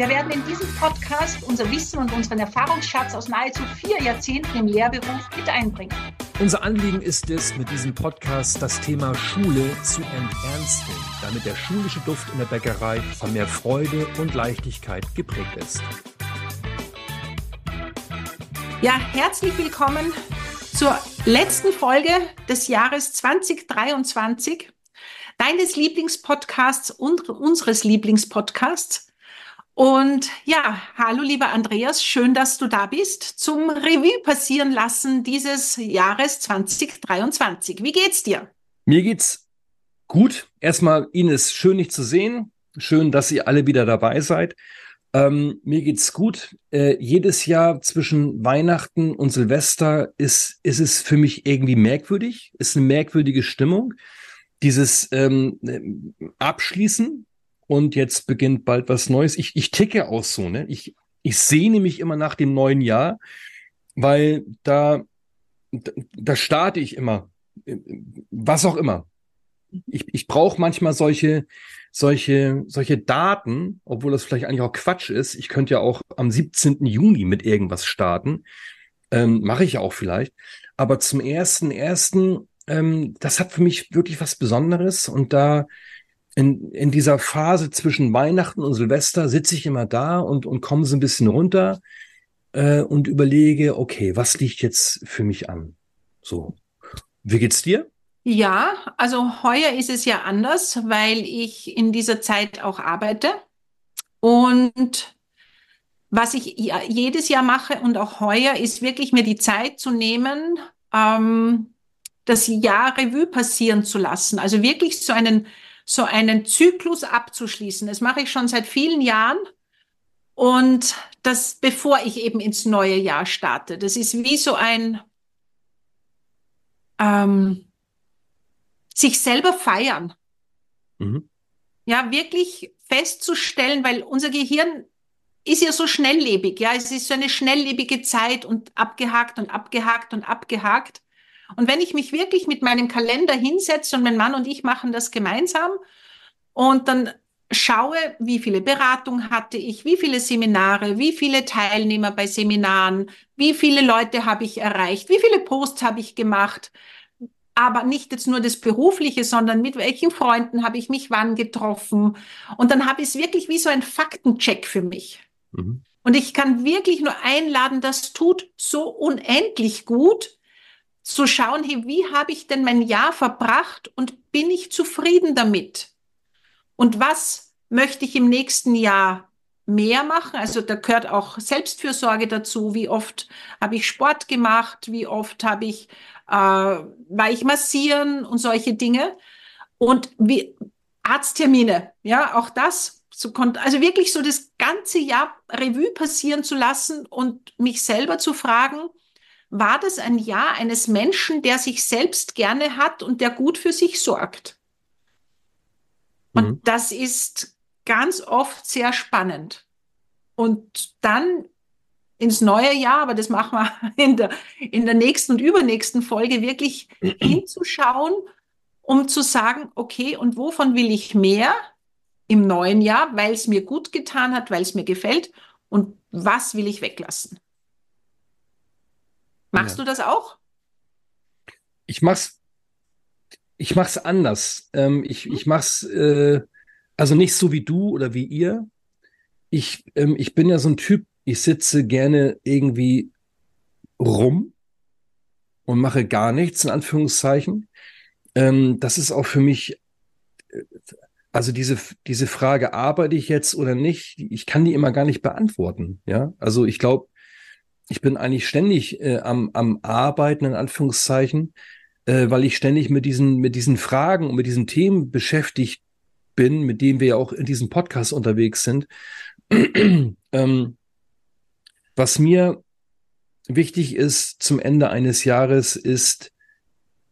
Wir werden in diesem Podcast unser Wissen und unseren Erfahrungsschatz aus nahezu vier Jahrzehnten im Lehrberuf mit einbringen. Unser Anliegen ist es, mit diesem Podcast das Thema Schule zu enternsten, damit der schulische Duft in der Bäckerei von mehr Freude und Leichtigkeit geprägt ist. Ja, herzlich willkommen zur letzten Folge des Jahres 2023, deines Lieblingspodcasts und unseres Lieblingspodcasts. Und ja, hallo lieber Andreas, schön, dass du da bist zum Revue passieren lassen dieses Jahres 2023. Wie geht's dir? Mir geht's gut. Erstmal Ines, schön dich zu sehen. Schön, dass ihr alle wieder dabei seid. Ähm, mir geht's gut. Äh, jedes Jahr zwischen Weihnachten und Silvester ist, ist es für mich irgendwie merkwürdig, ist eine merkwürdige Stimmung. Dieses ähm, Abschließen und jetzt beginnt bald was Neues. Ich, ich ticke auch so, ne? Ich, ich sehne mich immer nach dem neuen Jahr, weil da, da starte ich immer. Was auch immer. Ich, ich brauche manchmal solche, solche, solche Daten, obwohl das vielleicht eigentlich auch Quatsch ist. Ich könnte ja auch am 17. Juni mit irgendwas starten. Ähm, Mache ich auch vielleicht. Aber zum ersten, ersten, ähm, das hat für mich wirklich was Besonderes und da in, in dieser Phase zwischen Weihnachten und Silvester sitze ich immer da und, und komme so ein bisschen runter äh, und überlege, okay, was liegt jetzt für mich an? So. Wie geht's dir? Ja, also heuer ist es ja anders, weil ich in dieser Zeit auch arbeite. Und was ich jedes Jahr mache und auch heuer ist wirklich mir die Zeit zu nehmen, ähm, das Jahr Revue passieren zu lassen. Also wirklich so einen so einen Zyklus abzuschließen. Das mache ich schon seit vielen Jahren. Und das, bevor ich eben ins neue Jahr starte. Das ist wie so ein ähm, sich selber feiern. Mhm. Ja, wirklich festzustellen, weil unser Gehirn ist ja so schnelllebig. Ja, es ist so eine schnelllebige Zeit und abgehakt und abgehakt und abgehakt. Und wenn ich mich wirklich mit meinem Kalender hinsetze und mein Mann und ich machen das gemeinsam und dann schaue, wie viele Beratungen hatte ich, wie viele Seminare, wie viele Teilnehmer bei Seminaren, wie viele Leute habe ich erreicht, wie viele Posts habe ich gemacht, aber nicht jetzt nur das Berufliche, sondern mit welchen Freunden habe ich mich wann getroffen. Und dann habe ich es wirklich wie so ein Faktencheck für mich. Mhm. Und ich kann wirklich nur einladen, das tut so unendlich gut, zu schauen, hey, wie habe ich denn mein Jahr verbracht und bin ich zufrieden damit? Und was möchte ich im nächsten Jahr mehr machen? Also da gehört auch Selbstfürsorge dazu. Wie oft habe ich Sport gemacht? Wie oft habe ich, äh, war ich massieren und solche Dinge? Und wie Arzttermine, ja, auch das so konnte, also wirklich so das ganze Jahr Revue passieren zu lassen und mich selber zu fragen, war das ein Jahr eines Menschen, der sich selbst gerne hat und der gut für sich sorgt. Und mhm. das ist ganz oft sehr spannend. Und dann ins neue Jahr, aber das machen wir in der, in der nächsten und übernächsten Folge, wirklich hinzuschauen, um zu sagen, okay, und wovon will ich mehr im neuen Jahr, weil es mir gut getan hat, weil es mir gefällt und was will ich weglassen? Machst ja. du das auch? Ich mach's, ich mach's anders. Ähm, ich, ich mach's, äh, also nicht so wie du oder wie ihr. Ich, ähm, ich bin ja so ein Typ, ich sitze gerne irgendwie rum und mache gar nichts, in Anführungszeichen. Ähm, das ist auch für mich, äh, also diese, diese Frage, arbeite ich jetzt oder nicht, ich kann die immer gar nicht beantworten. Ja, also ich glaube, ich bin eigentlich ständig äh, am, am Arbeiten, in Anführungszeichen, äh, weil ich ständig mit diesen, mit diesen Fragen und mit diesen Themen beschäftigt bin, mit denen wir ja auch in diesem Podcast unterwegs sind. ähm, was mir wichtig ist zum Ende eines Jahres, ist,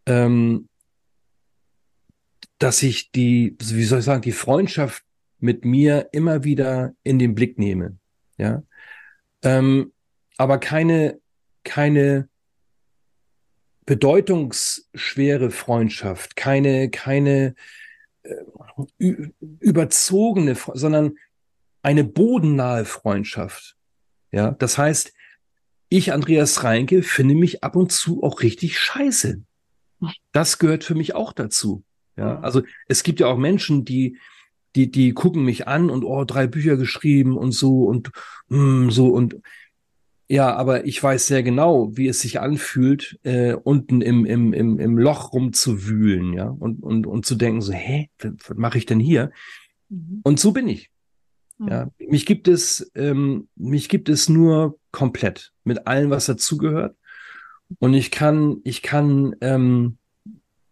ähm, dass ich die, wie soll ich sagen, die Freundschaft mit mir immer wieder in den Blick nehme. Ja. Ähm, aber keine, keine bedeutungsschwere Freundschaft, keine, keine äh, überzogene, sondern eine bodennahe Freundschaft. Ja, das heißt, ich, Andreas Reinke, finde mich ab und zu auch richtig scheiße. Das gehört für mich auch dazu. Ja, also es gibt ja auch Menschen, die, die, die gucken mich an und oh, drei Bücher geschrieben und so und mm, so und ja, aber ich weiß sehr genau, wie es sich anfühlt, äh, unten im, im, im, im Loch rumzuwühlen, ja, und, und, und zu denken, so, hä, was, was mache ich denn hier? Mhm. Und so bin ich. Mhm. Ja, mich gibt es, ähm, mich gibt es nur komplett mit allem, was dazugehört. Und ich kann, ich kann ähm,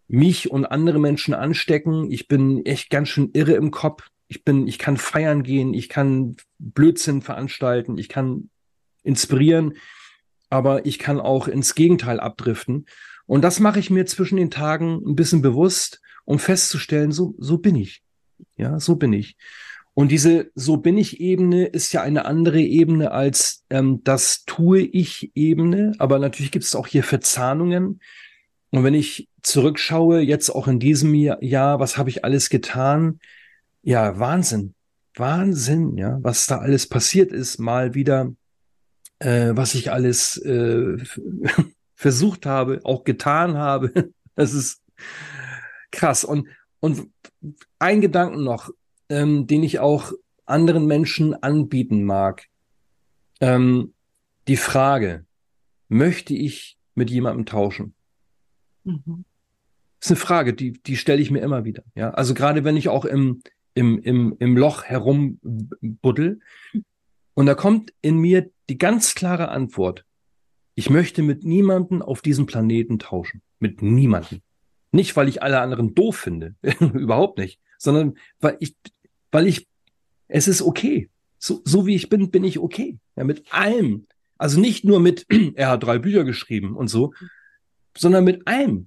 mich und andere Menschen anstecken. Ich bin echt ganz schön irre im Kopf. Ich bin, ich kann feiern gehen, ich kann Blödsinn veranstalten, ich kann inspirieren, aber ich kann auch ins Gegenteil abdriften. Und das mache ich mir zwischen den Tagen ein bisschen bewusst, um festzustellen, so, so bin ich. Ja, so bin ich. Und diese So bin ich Ebene ist ja eine andere Ebene als ähm, das tue ich Ebene. Aber natürlich gibt es auch hier Verzahnungen. Und wenn ich zurückschaue, jetzt auch in diesem Jahr, was habe ich alles getan? Ja, Wahnsinn. Wahnsinn, ja, was da alles passiert ist, mal wieder äh, was ich alles äh, versucht habe, auch getan habe. Das ist krass. Und, und ein Gedanken noch, ähm, den ich auch anderen Menschen anbieten mag. Ähm, die Frage, möchte ich mit jemandem tauschen? Mhm. Das ist eine Frage, die, die stelle ich mir immer wieder. Ja, also gerade wenn ich auch im, im, im, im Loch herumbuddel und da kommt in mir die ganz klare Antwort. Ich möchte mit niemanden auf diesem Planeten tauschen. Mit niemanden. Nicht, weil ich alle anderen doof finde. Überhaupt nicht. Sondern weil ich, weil ich, es ist okay. So, so wie ich bin, bin ich okay. Ja, mit allem. Also nicht nur mit, er hat drei Bücher geschrieben und so, sondern mit allem.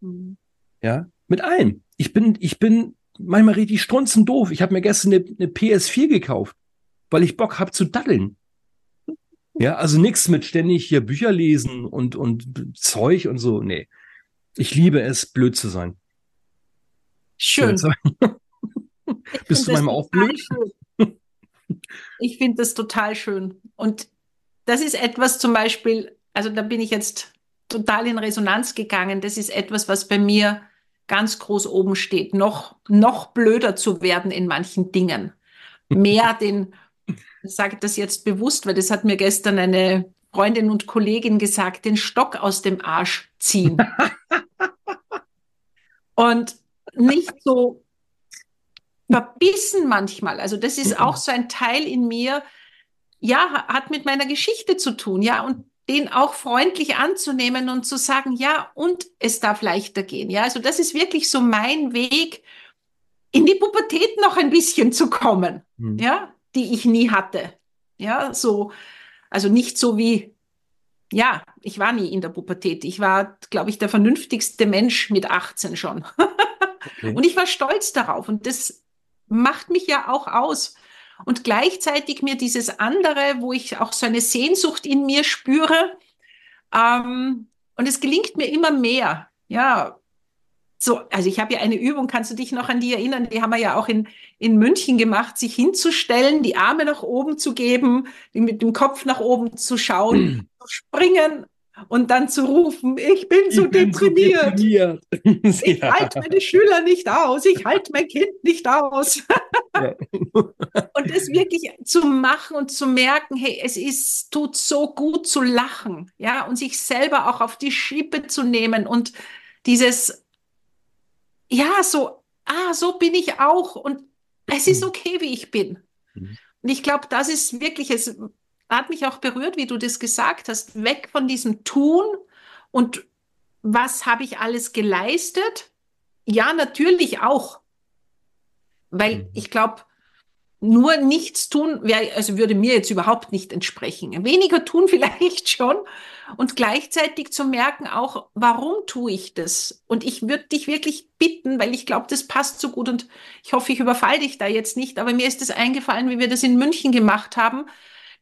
Mhm. Ja, mit allem. Ich bin, ich bin manchmal richtig strunzendoof. Ich habe mir gestern eine, eine PS4 gekauft, weil ich Bock habe zu daddeln. Ja, also nichts mit ständig hier Bücher lesen und, und Zeug und so. Nee. Ich liebe es, blöd zu sein. Schön. Bist du manchmal auch blöd? Schön. Ich finde das total schön. Und das ist etwas zum Beispiel, also da bin ich jetzt total in Resonanz gegangen. Das ist etwas, was bei mir ganz groß oben steht. Noch, noch blöder zu werden in manchen Dingen. Mehr den ich sage das jetzt bewusst, weil das hat mir gestern eine Freundin und Kollegin gesagt, den Stock aus dem Arsch ziehen. und nicht so verbissen manchmal. Also das ist auch so ein Teil in mir, ja, hat mit meiner Geschichte zu tun, ja, und den auch freundlich anzunehmen und zu sagen, ja, und es darf leichter gehen. Ja, also das ist wirklich so mein Weg, in die Pubertät noch ein bisschen zu kommen. Mhm. Ja, die ich nie hatte. Ja, so, also nicht so wie, ja, ich war nie in der Pubertät. Ich war, glaube ich, der vernünftigste Mensch mit 18 schon. okay. Und ich war stolz darauf. Und das macht mich ja auch aus. Und gleichzeitig mir dieses andere, wo ich auch so eine Sehnsucht in mir spüre. Ähm, und es gelingt mir immer mehr. Ja, so, also ich habe ja eine Übung, kannst du dich noch an die erinnern? Die haben wir ja auch in, in München gemacht, sich hinzustellen, die Arme nach oben zu geben, mit dem Kopf nach oben zu schauen, zu springen und dann zu rufen, ich bin ich so bin deprimiert. So deprimiert. ich ja. halte meine Schüler nicht aus, ich halte mein Kind nicht aus. Ja. und das wirklich zu machen und zu merken, hey, es ist, tut so gut zu lachen, ja, und sich selber auch auf die Schippe zu nehmen und dieses ja, so ah, so bin ich auch und es ist okay, wie ich bin. Mhm. Und ich glaube, das ist wirklich, es hat mich auch berührt, wie du das gesagt hast, weg von diesem Tun und was habe ich alles geleistet? Ja, natürlich auch. Weil mhm. ich glaube, nur nichts tun, wäre, also würde mir jetzt überhaupt nicht entsprechen. Weniger tun vielleicht schon und gleichzeitig zu merken auch, warum tue ich das? Und ich würde dich wirklich bitten, weil ich glaube, das passt so gut und ich hoffe, ich überfalle dich da jetzt nicht, aber mir ist es eingefallen, wie wir das in München gemacht haben.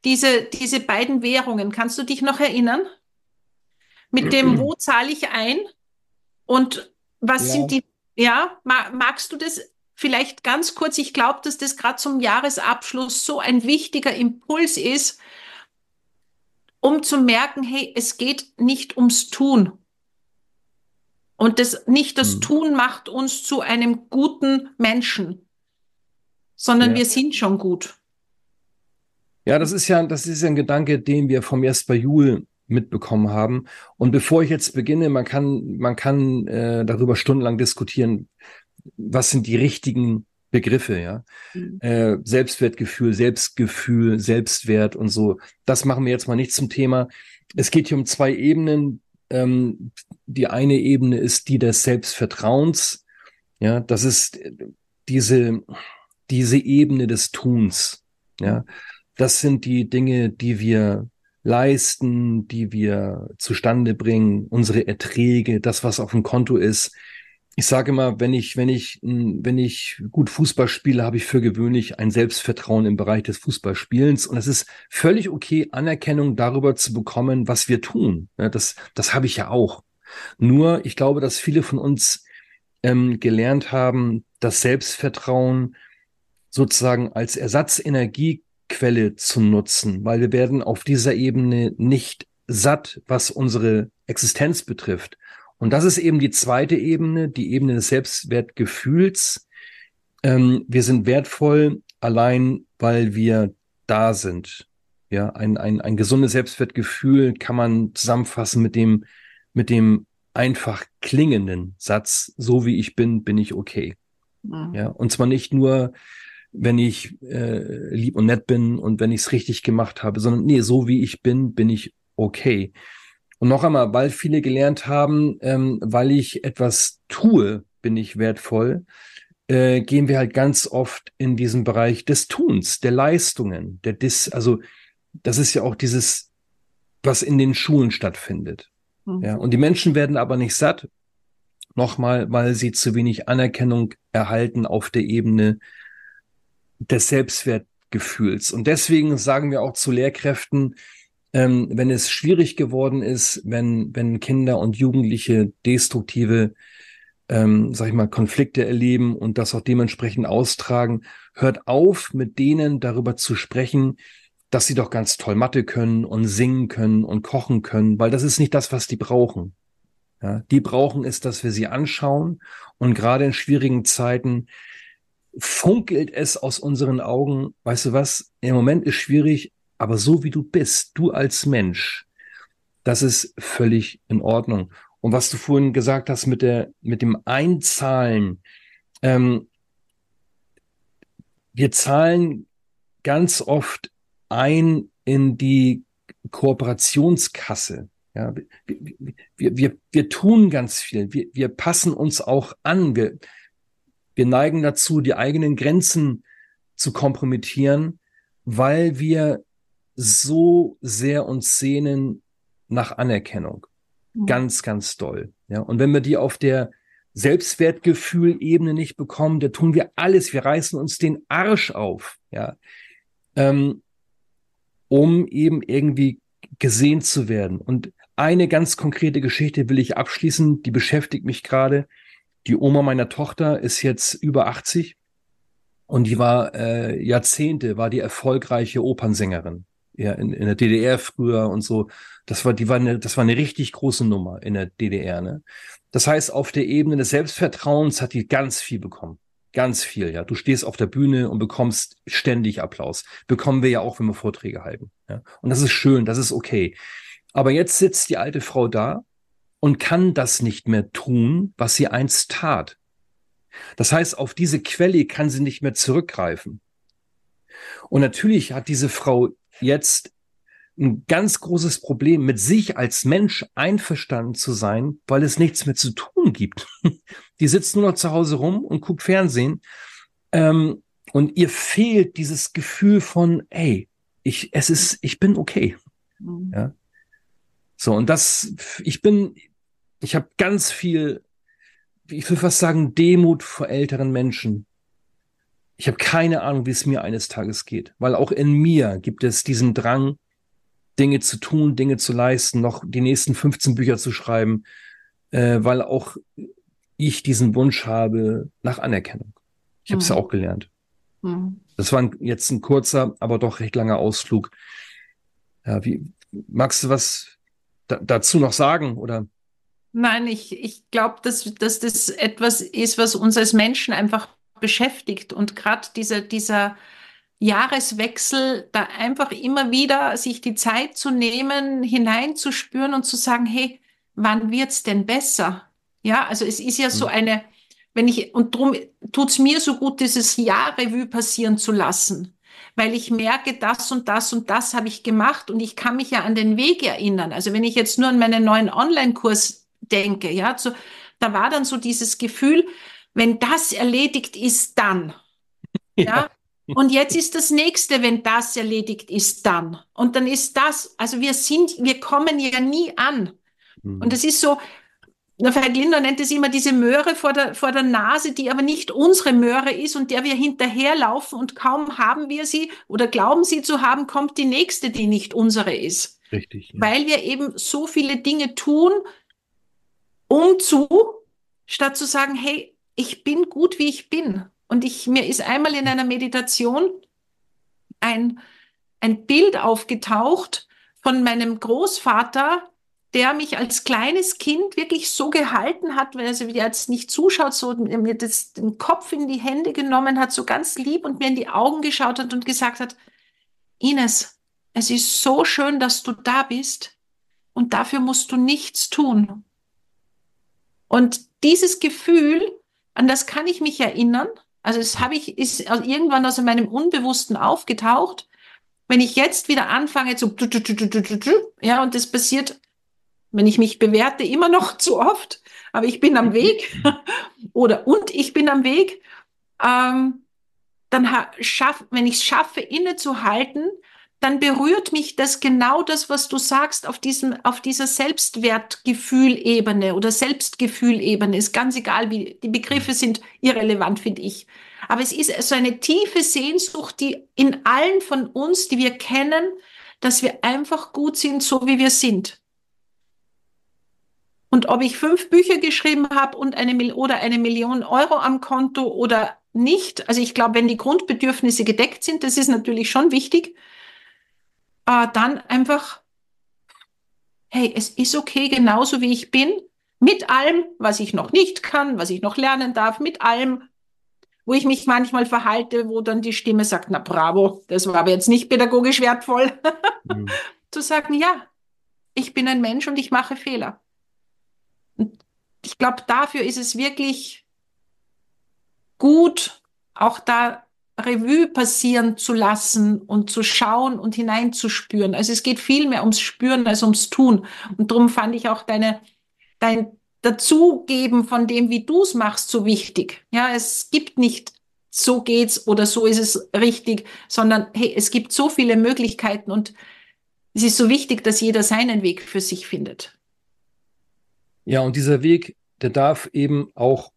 Diese, diese beiden Währungen, kannst du dich noch erinnern? Mit dem, wo zahle ich ein? Und was ja. sind die, ja, magst du das vielleicht ganz kurz, ich glaube, dass das gerade zum Jahresabschluss so ein wichtiger Impuls ist, um zu merken, hey, es geht nicht ums Tun. Und das, nicht das hm. Tun macht uns zu einem guten Menschen, sondern ja. wir sind schon gut. Ja, das ist ja, das ist ja ein Gedanke, den wir vom Jesper Juhl mitbekommen haben. Und bevor ich jetzt beginne, man kann, man kann äh, darüber stundenlang diskutieren, was sind die richtigen Begriffe, ja. Mhm. Äh, Selbstwertgefühl, Selbstgefühl, Selbstwert und so. Das machen wir jetzt mal nicht zum Thema. Es geht hier um zwei Ebenen. Ähm, die eine Ebene ist die des Selbstvertrauens. Ja, das ist diese, diese Ebene des Tuns. Ja, das sind die Dinge, die wir leisten, die wir zustande bringen, unsere Erträge, das, was auf dem Konto ist, ich sage immer, wenn ich, wenn ich, wenn ich gut Fußball spiele, habe ich für gewöhnlich ein Selbstvertrauen im Bereich des Fußballspielens. Und es ist völlig okay, Anerkennung darüber zu bekommen, was wir tun. das, das habe ich ja auch. Nur, ich glaube, dass viele von uns ähm, gelernt haben, das Selbstvertrauen sozusagen als Ersatzenergiequelle zu nutzen, weil wir werden auf dieser Ebene nicht satt, was unsere Existenz betrifft. Und das ist eben die zweite Ebene, die Ebene des Selbstwertgefühls. Ähm, wir sind wertvoll allein, weil wir da sind. Ja, ein, ein, ein gesundes Selbstwertgefühl kann man zusammenfassen mit dem, mit dem einfach klingenden Satz, so wie ich bin, bin ich okay. Mhm. Ja, und zwar nicht nur, wenn ich äh, lieb und nett bin und wenn ich es richtig gemacht habe, sondern nee, so wie ich bin, bin ich okay. Und noch einmal, weil viele gelernt haben, ähm, weil ich etwas tue, bin ich wertvoll, äh, gehen wir halt ganz oft in diesen Bereich des Tuns, der Leistungen, der Dis, also das ist ja auch dieses, was in den Schulen stattfindet. Mhm. Ja, und die Menschen werden aber nicht satt, nochmal, weil sie zu wenig Anerkennung erhalten auf der Ebene des Selbstwertgefühls. Und deswegen sagen wir auch zu Lehrkräften, ähm, wenn es schwierig geworden ist, wenn, wenn Kinder und Jugendliche destruktive, ähm, sag ich mal, Konflikte erleben und das auch dementsprechend austragen, hört auf, mit denen darüber zu sprechen, dass sie doch ganz toll Mathe können und singen können und kochen können, weil das ist nicht das, was die brauchen. Ja, die brauchen es, dass wir sie anschauen und gerade in schwierigen Zeiten funkelt es aus unseren Augen, weißt du was, im Moment ist schwierig, aber so wie du bist, du als Mensch, das ist völlig in Ordnung. Und was du vorhin gesagt hast mit der, mit dem Einzahlen, ähm, wir zahlen ganz oft ein in die Kooperationskasse. Ja, wir, wir, wir, wir tun ganz viel. Wir, wir passen uns auch an. Wir, wir neigen dazu, die eigenen Grenzen zu kompromittieren, weil wir so sehr uns sehnen nach Anerkennung. Mhm. Ganz, ganz doll. Ja, und wenn wir die auf der Selbstwertgefühl-Ebene nicht bekommen, da tun wir alles. Wir reißen uns den Arsch auf, ja, ähm, um eben irgendwie gesehen zu werden. Und eine ganz konkrete Geschichte will ich abschließen, die beschäftigt mich gerade. Die Oma meiner Tochter ist jetzt über 80 und die war äh, Jahrzehnte, war die erfolgreiche Opernsängerin ja, in, in der DDR früher und so. Das war, die war eine, das war eine richtig große Nummer in der DDR, ne? Das heißt, auf der Ebene des Selbstvertrauens hat die ganz viel bekommen. Ganz viel, ja. Du stehst auf der Bühne und bekommst ständig Applaus. Bekommen wir ja auch, wenn wir Vorträge halten. Ja? Und das ist schön, das ist okay. Aber jetzt sitzt die alte Frau da und kann das nicht mehr tun, was sie einst tat. Das heißt, auf diese Quelle kann sie nicht mehr zurückgreifen. Und natürlich hat diese Frau jetzt ein ganz großes Problem, mit sich als Mensch einverstanden zu sein, weil es nichts mehr zu tun gibt. Die sitzt nur noch zu Hause rum und guckt Fernsehen. Ähm, und ihr fehlt dieses Gefühl von, ey, ich, es ist, ich bin okay. Mhm. Ja. So, und das, ich bin, ich habe ganz viel, ich will fast sagen, Demut vor älteren Menschen. Ich habe keine Ahnung, wie es mir eines Tages geht, weil auch in mir gibt es diesen Drang, Dinge zu tun, Dinge zu leisten, noch die nächsten 15 Bücher zu schreiben, äh, weil auch ich diesen Wunsch habe nach Anerkennung. Ich habe es ja mhm. auch gelernt. Mhm. Das war jetzt ein kurzer, aber doch recht langer Ausflug. Ja, wie magst du was da, dazu noch sagen oder? Nein, ich, ich glaube, dass, dass das etwas ist, was uns als Menschen einfach beschäftigt und gerade dieser, dieser Jahreswechsel, da einfach immer wieder sich die Zeit zu nehmen, hineinzuspüren und zu sagen, hey, wann wird's denn besser? Ja, also es ist ja so mhm. eine, wenn ich, und drum tut's mir so gut, dieses Jahr Revue passieren zu lassen, weil ich merke, das und das und das habe ich gemacht und ich kann mich ja an den Weg erinnern. Also wenn ich jetzt nur an meinen neuen Online-Kurs denke, ja, so, da war dann so dieses Gefühl, wenn das erledigt ist, dann. Ja. ja. Und jetzt ist das nächste, wenn das erledigt ist, dann. Und dann ist das, also wir sind, wir kommen ja nie an. Mhm. Und es ist so, der Linder nennt es immer diese Möhre vor der, vor der Nase, die aber nicht unsere Möhre ist und der wir hinterherlaufen und kaum haben wir sie oder glauben sie zu haben, kommt die nächste, die nicht unsere ist. Richtig. Ja. Weil wir eben so viele Dinge tun, um zu, statt zu sagen, hey, ich bin gut, wie ich bin. Und ich, mir ist einmal in einer Meditation ein, ein Bild aufgetaucht von meinem Großvater, der mich als kleines Kind wirklich so gehalten hat, wenn er jetzt nicht zuschaut, so mir das, den Kopf in die Hände genommen hat, so ganz lieb und mir in die Augen geschaut hat und gesagt hat, Ines, es ist so schön, dass du da bist und dafür musst du nichts tun. Und dieses Gefühl, an das kann ich mich erinnern, also es habe ich, ist irgendwann aus meinem Unbewussten aufgetaucht. Wenn ich jetzt wieder anfange zu, ja, und das passiert, wenn ich mich bewerte, immer noch zu oft, aber ich bin am Weg oder und ich bin am Weg, ähm, dann schaff, wenn ich es schaffe, innezuhalten, dann berührt mich das genau das, was du sagst, auf diesem, auf dieser Selbstwertgefühlebene oder Selbstgefühlebene. Ist ganz egal, wie die Begriffe sind irrelevant, finde ich. Aber es ist so eine tiefe Sehnsucht, die in allen von uns, die wir kennen, dass wir einfach gut sind, so wie wir sind. Und ob ich fünf Bücher geschrieben habe und eine oder eine Million Euro am Konto oder nicht, also ich glaube, wenn die Grundbedürfnisse gedeckt sind, das ist natürlich schon wichtig, äh, dann einfach, hey, es ist okay, genauso wie ich bin, mit allem, was ich noch nicht kann, was ich noch lernen darf, mit allem, wo ich mich manchmal verhalte, wo dann die Stimme sagt, na bravo, das war aber jetzt nicht pädagogisch wertvoll. mhm. Zu sagen, ja, ich bin ein Mensch und ich mache Fehler. Und ich glaube, dafür ist es wirklich gut, auch da Revue passieren zu lassen und zu schauen und hineinzuspüren. Also es geht viel mehr ums Spüren als ums Tun. Und darum fand ich auch deine, dein Dazugeben von dem, wie du es machst, so wichtig. Ja, es gibt nicht so geht's oder so ist es richtig, sondern hey, es gibt so viele Möglichkeiten und es ist so wichtig, dass jeder seinen Weg für sich findet. Ja, und dieser Weg, der darf eben auch,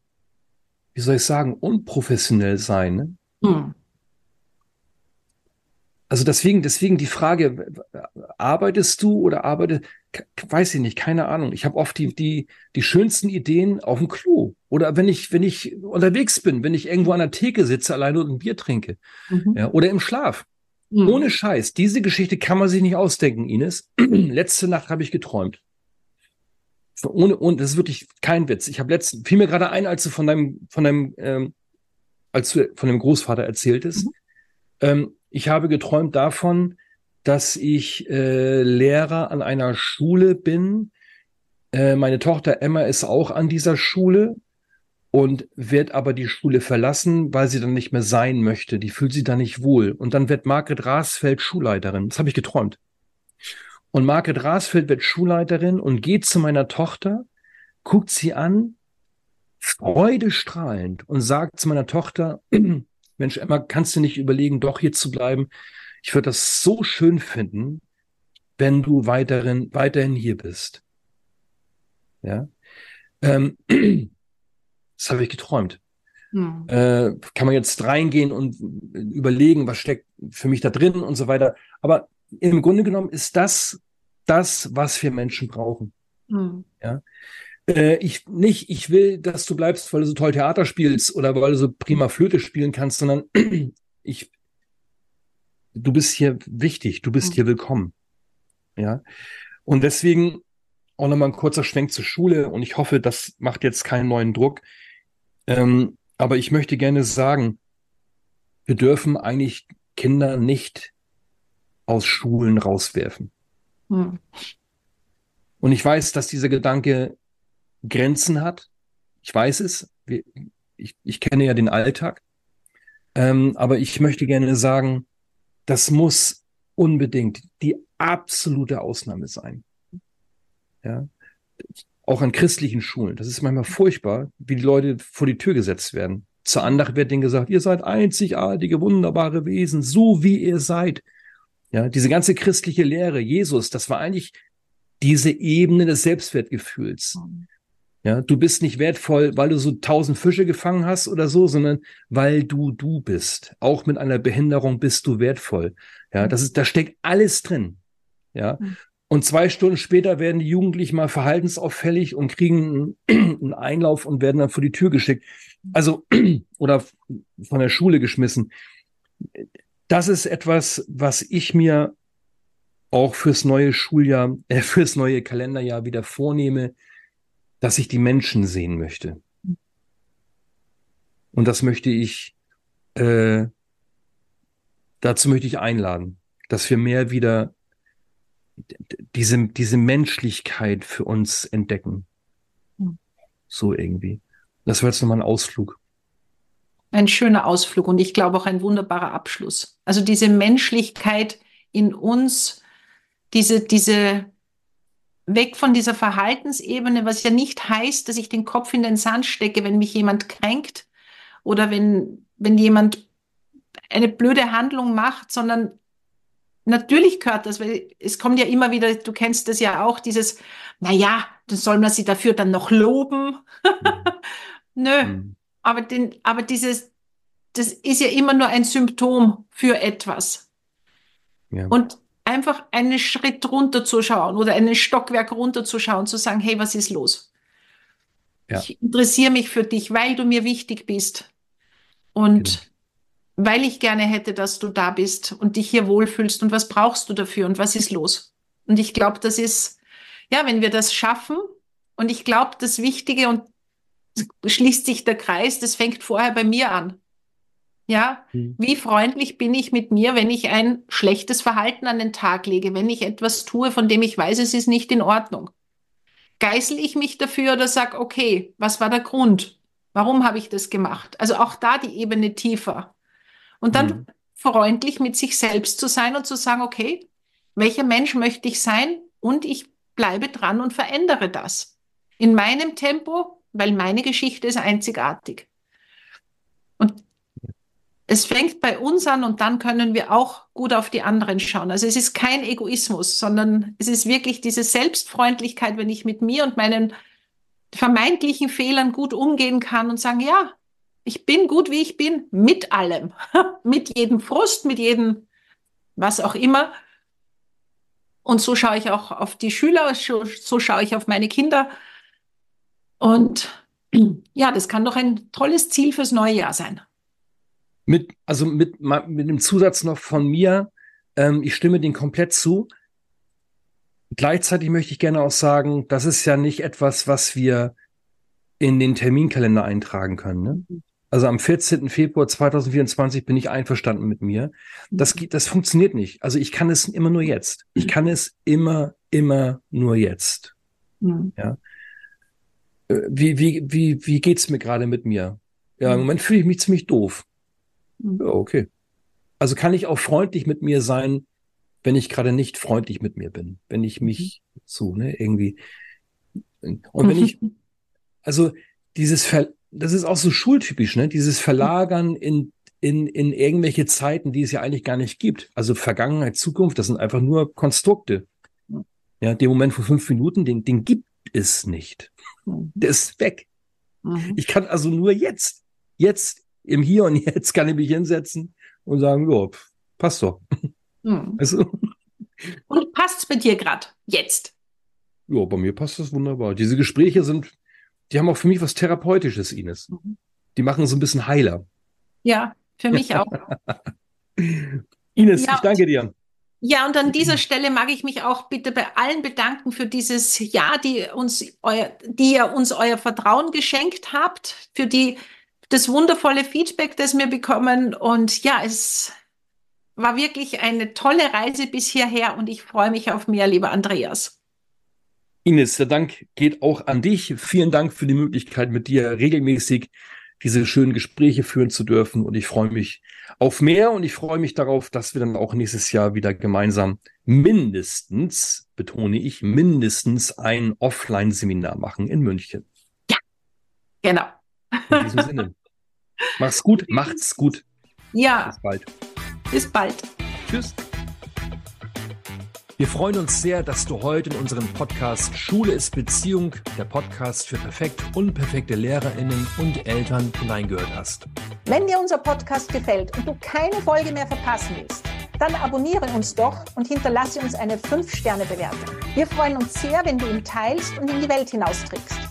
wie soll ich sagen, unprofessionell sein. Ne? Hm. Also deswegen, deswegen die Frage, arbeitest du oder arbeitest, weiß ich nicht, keine Ahnung. Ich habe oft die, die, die schönsten Ideen auf dem Klo. Oder wenn ich, wenn ich unterwegs bin, wenn ich irgendwo an der Theke sitze, alleine und ein Bier trinke. Mhm. Ja, oder im Schlaf. Mhm. Ohne Scheiß. Diese Geschichte kann man sich nicht ausdenken, Ines. Letzte Nacht habe ich geträumt. Ohne, ohne, das ist wirklich kein Witz. Ich habe letzten, fiel mir gerade ein, als du von deinem, von deinem ähm, als du von dem Großvater erzähltest. Mhm. Ähm, ich habe geträumt davon, dass ich äh, Lehrer an einer Schule bin. Äh, meine Tochter Emma ist auch an dieser Schule. und wird aber die Schule verlassen, weil sie dann nicht mehr sein möchte. Die fühlt sich da nicht wohl. Und dann wird Margret Rasfeld Schulleiterin. Das habe ich geträumt. Und Margret Rasfeld wird Schulleiterin und geht zu meiner Tochter, guckt sie an, freudestrahlend und sagt zu meiner Tochter, Mensch, Emma, kannst du nicht überlegen, doch hier zu bleiben? Ich würde das so schön finden, wenn du weiterhin, weiterhin hier bist. Ja. Ähm, das habe ich geträumt. Hm. Äh, kann man jetzt reingehen und überlegen, was steckt für mich da drin und so weiter. Aber im Grunde genommen ist das das, was wir Menschen brauchen. Hm. Ja. Äh, ich nicht, ich will, dass du bleibst, weil du so toll Theater spielst oder weil du so prima Flöte spielen kannst, sondern ich, du bist hier wichtig, du bist hm. hier willkommen. Ja. Und deswegen auch nochmal ein kurzer Schwenk zur Schule und ich hoffe, das macht jetzt keinen neuen Druck. Ähm, aber ich möchte gerne sagen, wir dürfen eigentlich Kinder nicht aus Schulen rauswerfen. Hm. Und ich weiß, dass dieser Gedanke Grenzen hat. Ich weiß es. Ich, ich kenne ja den Alltag. Ähm, aber ich möchte gerne sagen, das muss unbedingt die absolute Ausnahme sein. Ja auch an christlichen Schulen. Das ist manchmal furchtbar, wie die Leute vor die Tür gesetzt werden. Zu anderen wird denen gesagt, ihr seid einzigartige, wunderbare Wesen, so wie ihr seid. Ja, diese ganze christliche Lehre, Jesus, das war eigentlich diese Ebene des Selbstwertgefühls. Ja, du bist nicht wertvoll, weil du so tausend Fische gefangen hast oder so, sondern weil du du bist. Auch mit einer Behinderung bist du wertvoll. Ja, das ist, da steckt alles drin. Ja, und zwei Stunden später werden die Jugendlichen mal verhaltensauffällig und kriegen einen Einlauf und werden dann vor die Tür geschickt. Also, oder von der Schule geschmissen. Das ist etwas, was ich mir auch fürs neue Schuljahr, äh, fürs neue Kalenderjahr wieder vornehme, dass ich die Menschen sehen möchte. Und das möchte ich, äh, dazu möchte ich einladen, dass wir mehr wieder diese, diese Menschlichkeit für uns entdecken. Hm. So irgendwie. Das war jetzt nochmal ein Ausflug. Ein schöner Ausflug und ich glaube auch ein wunderbarer Abschluss. Also diese Menschlichkeit in uns, diese, diese, weg von dieser Verhaltensebene, was ja nicht heißt, dass ich den Kopf in den Sand stecke, wenn mich jemand kränkt oder wenn, wenn jemand eine blöde Handlung macht, sondern natürlich gehört das, weil es kommt ja immer wieder, du kennst das ja auch, dieses, na ja, dann soll man sie dafür dann noch loben. Nö, mhm. aber, den, aber dieses, das ist ja immer nur ein Symptom für etwas. Ja. Und einfach einen Schritt runterzuschauen oder einen Stockwerk runterzuschauen, zu sagen, hey, was ist los? Ja. Ich interessiere mich für dich, weil du mir wichtig bist. Und genau weil ich gerne hätte, dass du da bist und dich hier wohlfühlst und was brauchst du dafür und was ist los? Und ich glaube, das ist, ja, wenn wir das schaffen und ich glaube, das Wichtige und schließt sich der Kreis, das fängt vorher bei mir an. Ja, hm. wie freundlich bin ich mit mir, wenn ich ein schlechtes Verhalten an den Tag lege, wenn ich etwas tue, von dem ich weiß, es ist nicht in Ordnung? Geißel ich mich dafür oder sag, okay, was war der Grund? Warum habe ich das gemacht? Also auch da die Ebene tiefer. Und dann mhm. freundlich mit sich selbst zu sein und zu sagen, okay, welcher Mensch möchte ich sein? Und ich bleibe dran und verändere das. In meinem Tempo, weil meine Geschichte ist einzigartig. Und es fängt bei uns an und dann können wir auch gut auf die anderen schauen. Also es ist kein Egoismus, sondern es ist wirklich diese Selbstfreundlichkeit, wenn ich mit mir und meinen vermeintlichen Fehlern gut umgehen kann und sagen, ja, ich bin gut, wie ich bin, mit allem. mit jedem Frust, mit jedem, was auch immer. Und so schaue ich auch auf die Schüler, so, schaue ich auf meine Kinder. Und ja, das kann doch ein tolles Ziel fürs neue Jahr sein. Mit, also mit, mit dem Zusatz noch von mir, ähm, ich stimme den komplett zu. Gleichzeitig möchte ich gerne auch sagen, das ist ja nicht etwas, was wir in den Terminkalender eintragen können. Ne? Also am 14. Februar 2024 bin ich einverstanden mit mir. Das, mhm. das funktioniert nicht. Also ich kann es immer nur jetzt. Ich kann es immer, immer nur jetzt. Mhm. Ja. Äh, wie, wie, wie, wie geht's mir gerade mit mir? Ja, im mhm. Moment fühle ich mich ziemlich doof. Ja, okay. Also kann ich auch freundlich mit mir sein, wenn ich gerade nicht freundlich mit mir bin, wenn ich mich mhm. so, ne, irgendwie. Und wenn ich, also dieses, Ver, das ist auch so schultypisch, ne, dieses Verlagern in, in, in irgendwelche Zeiten, die es ja eigentlich gar nicht gibt. Also Vergangenheit, Zukunft, das sind einfach nur Konstrukte. Ja, den Moment vor fünf Minuten, den, den gibt es nicht. Mhm. Der ist weg. Mhm. Ich kann also nur jetzt, jetzt, im Hier und Jetzt kann ich mich hinsetzen und sagen, ja, passt doch. Mhm. Also, und passt's bei dir gerade jetzt? Ja, bei mir passt das wunderbar. Diese Gespräche sind, die haben auch für mich was Therapeutisches, Ines. Mhm. Die machen so ein bisschen heiler. Ja, für mich auch. Ines, ja, ich danke dir. Ja, und an dieser Stelle mag ich mich auch bitte bei allen bedanken für dieses Jahr, die uns euer, die ihr uns euer Vertrauen geschenkt habt, für die das wundervolle Feedback, das wir bekommen. Und ja, es war wirklich eine tolle Reise bis hierher und ich freue mich auf mehr, lieber Andreas. Ines, der Dank geht auch an dich. Vielen Dank für die Möglichkeit, mit dir regelmäßig diese schönen Gespräche führen zu dürfen. Und ich freue mich auf mehr und ich freue mich darauf, dass wir dann auch nächstes Jahr wieder gemeinsam mindestens, betone ich, mindestens ein Offline-Seminar machen in München. Ja, genau. In diesem Sinne. Mach's gut, macht's gut. Ja. Bis bald. Bis bald. Tschüss. Wir freuen uns sehr, dass du heute in unserem Podcast Schule ist Beziehung, der Podcast für perfekt unperfekte Lehrerinnen und Eltern hineingehört hast. Wenn dir unser Podcast gefällt und du keine Folge mehr verpassen willst, dann abonniere uns doch und hinterlasse uns eine 5-Sterne-Bewertung. Wir freuen uns sehr, wenn du ihn teilst und in die Welt hinausträgst.